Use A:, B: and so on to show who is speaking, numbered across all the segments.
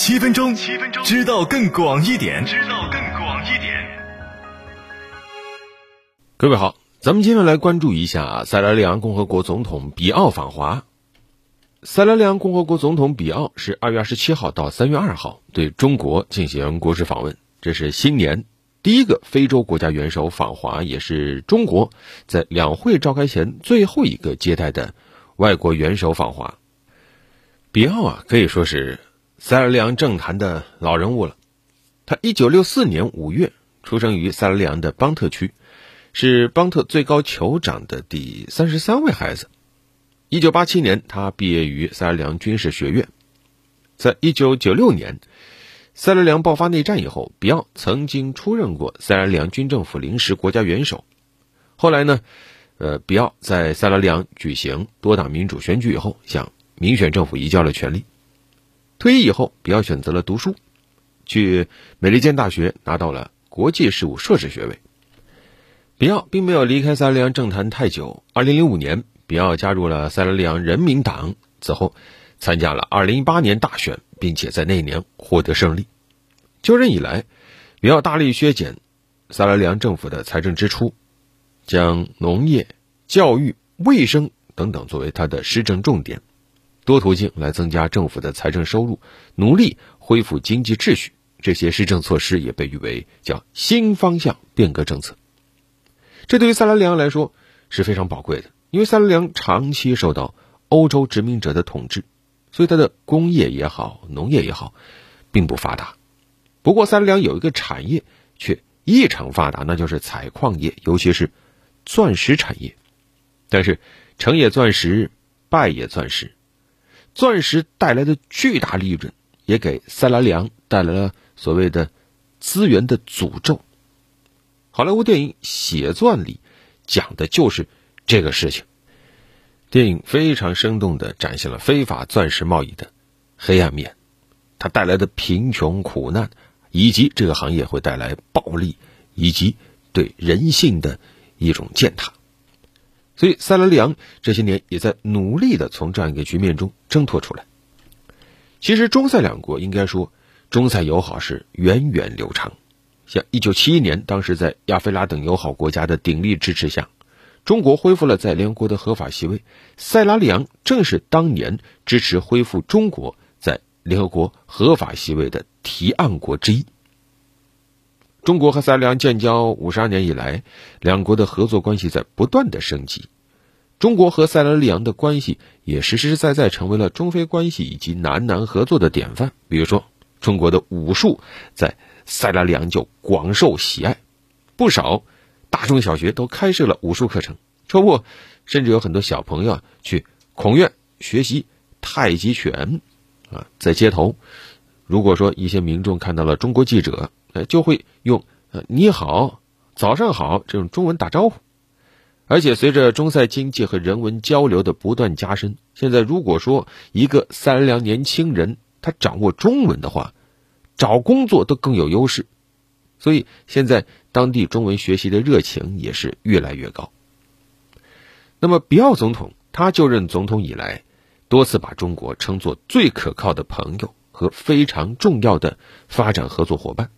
A: 七分钟，七分钟，知道更广一点，知道更广一点。
B: 各位好，咱们今天来关注一下塞拉利昂共和国总统比奥访华。塞拉利昂共和国总统比奥是二月二十七号到三月二号对中国进行国事访问，这是新年第一个非洲国家元首访华，也是中国在两会召开前最后一个接待的外国元首访华。比奥啊，可以说是。塞拉利昂政坛的老人物了，他一九六四年五月出生于塞拉利昂的邦特区，是邦特最高酋长的第三十三位孩子。一九八七年，他毕业于塞拉利昂军事学院。在一九九六年，塞拉利昂爆发内战以后，比奥曾经出任过塞拉利昂军政府临时国家元首。后来呢，呃，比奥在塞拉利昂举行多党民主选举以后，向民选政府移交了权力。退役以后，比奥选择了读书，去美利坚大学拿到了国际事务硕士学位。比奥并没有离开塞拉利昂政坛太久。二零零五年，比奥加入了塞拉利昂人民党，此后参加了二零一八年大选，并且在那年获得胜利。就任以来，比奥大力削减塞拉利昂政府的财政支出，将农业、教育、卫生等等作为他的施政重点。多途径来增加政府的财政收入，努力恢复经济秩序。这些施政措施也被誉为叫新方向变革政策。这对于塞拉利昂来说是非常宝贵的，因为塞拉利昂长期受到欧洲殖民者的统治，所以它的工业也好，农业也好，并不发达。不过塞拉利昂有一个产业却异常发达，那就是采矿业，尤其是钻石产业。但是成也钻石，败也钻石。钻石带来的巨大利润，也给塞拉利昂带来了所谓的资源的诅咒。好莱坞电影《血钻》里讲的就是这个事情。电影非常生动的展现了非法钻石贸易的黑暗面，它带来的贫穷苦难，以及这个行业会带来暴力以及对人性的一种践踏。所以，塞拉利昂这些年也在努力的从这样一个局面中挣脱出来。其实，中塞两国应该说，中塞友好是源远流长。像1971年，当时在亚非拉等友好国家的鼎力支持下，中国恢复了在联合国的合法席位。塞拉利昂正是当年支持恢复中国在联合国合法席位的提案国之一。中国和塞拉利昂建交五十二年以来，两国的合作关系在不断的升级。中国和塞拉利昂的关系也实实在在成为了中非关系以及南南合作的典范。比如说，中国的武术在塞拉利昂就广受喜爱，不少大中小学都开设了武术课程。周末，甚至有很多小朋友去孔院学习太极拳。啊，在街头，如果说一些民众看到了中国记者，呃，就会用“呃你好”“早上好”这种中文打招呼。而且随着中塞经济和人文交流的不断加深，现在如果说一个三两年轻人他掌握中文的话，找工作都更有优势。所以现在当地中文学习的热情也是越来越高。那么比奥总统他就任总统以来，多次把中国称作最可靠的朋友和非常重要的发展合作伙伴，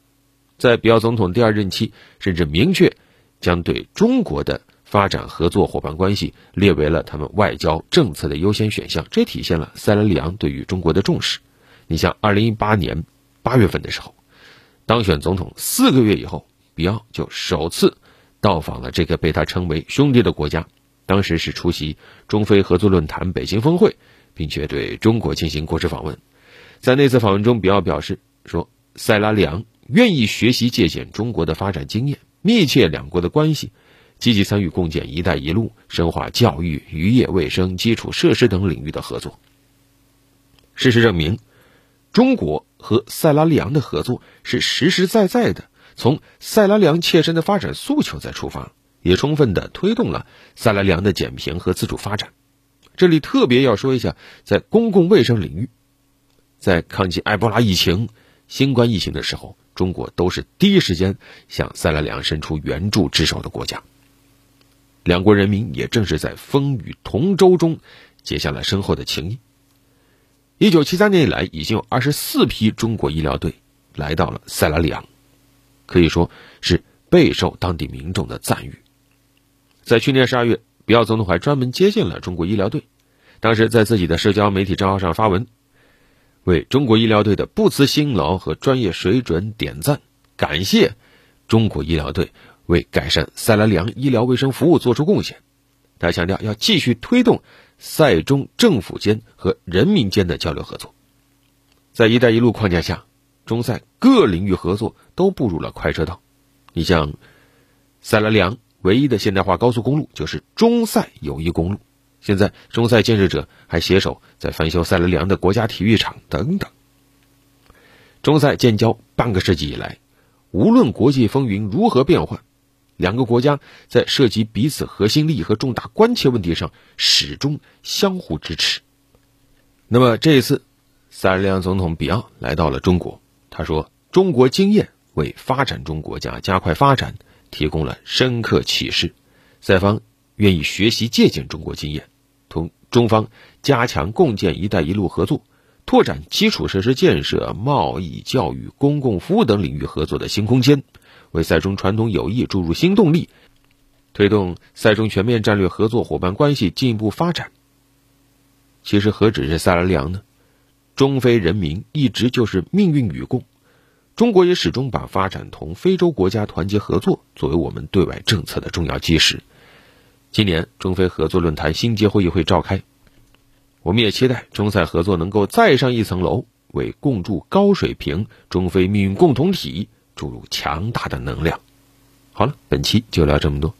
B: 在比奥总统第二任期，甚至明确将对中国的。发展合作伙伴关系列为了他们外交政策的优先选项，这体现了塞拉利昂对于中国的重视。你像二零一八年八月份的时候，当选总统四个月以后，比奥就首次到访了这个被他称为兄弟的国家，当时是出席中非合作论坛北京峰会，并且对中国进行国事访问。在那次访问中，比奥表示说，塞拉利昂愿意学习借鉴中国的发展经验，密切两国的关系。积极参与共建“一带一路”，深化教育、渔业、卫生、基础设施等领域的合作。事实证明，中国和塞拉利昂的合作是实实在在的，从塞拉利昂切身的发展诉求在出发，也充分的推动了塞拉利昂的减贫和自主发展。这里特别要说一下，在公共卫生领域，在抗击埃博拉疫情、新冠疫情的时候，中国都是第一时间向塞拉利昂伸出援助之手的国家。两国人民也正是在风雨同舟中结下了深厚的情谊。一九七三年以来，已经有二十四批中国医疗队来到了塞拉利昂，可以说是备受当地民众的赞誉。在去年十二月，比奥总统还专门接见了中国医疗队，当时在自己的社交媒体账号上发文，为中国医疗队的不辞辛劳和专业水准点赞，感谢中国医疗队为改善塞拉利昂医疗卫生服务做出贡献。他强调要继续推动塞中政府间和人民间的交流合作，在“一带一路”框架下，中塞各领域合作都步入了快车道。你像塞拉利昂。唯一的现代化高速公路就是中塞友谊公路。现在，中塞建设者还携手在翻修塞拉利昂的国家体育场等等。中塞建交半个世纪以来，无论国际风云如何变幻，两个国家在涉及彼此核心利益和重大关切问题上始终相互支持。那么这一次，塞拉利昂总统比奥来到了中国，他说：“中国经验为发展中国家加快发展。”提供了深刻启示，塞方愿意学习借鉴中国经验，中方加强共建“一带一路”合作，拓展基础设施建设、贸易、教育、公共服务等领域合作的新空间，为塞中传统友谊注入新动力，推动塞中全面战略合作伙伴关系进一步发展。其实何止是塞拉利昂呢？中非人民一直就是命运与共。中国也始终把发展同非洲国家团结合作作为我们对外政策的重要基石。今年中非合作论坛新阶会议会召开，我们也期待中塞合作能够再上一层楼，为共筑高水平中非命运共同体注入强大的能量。好了，本期就聊这么多。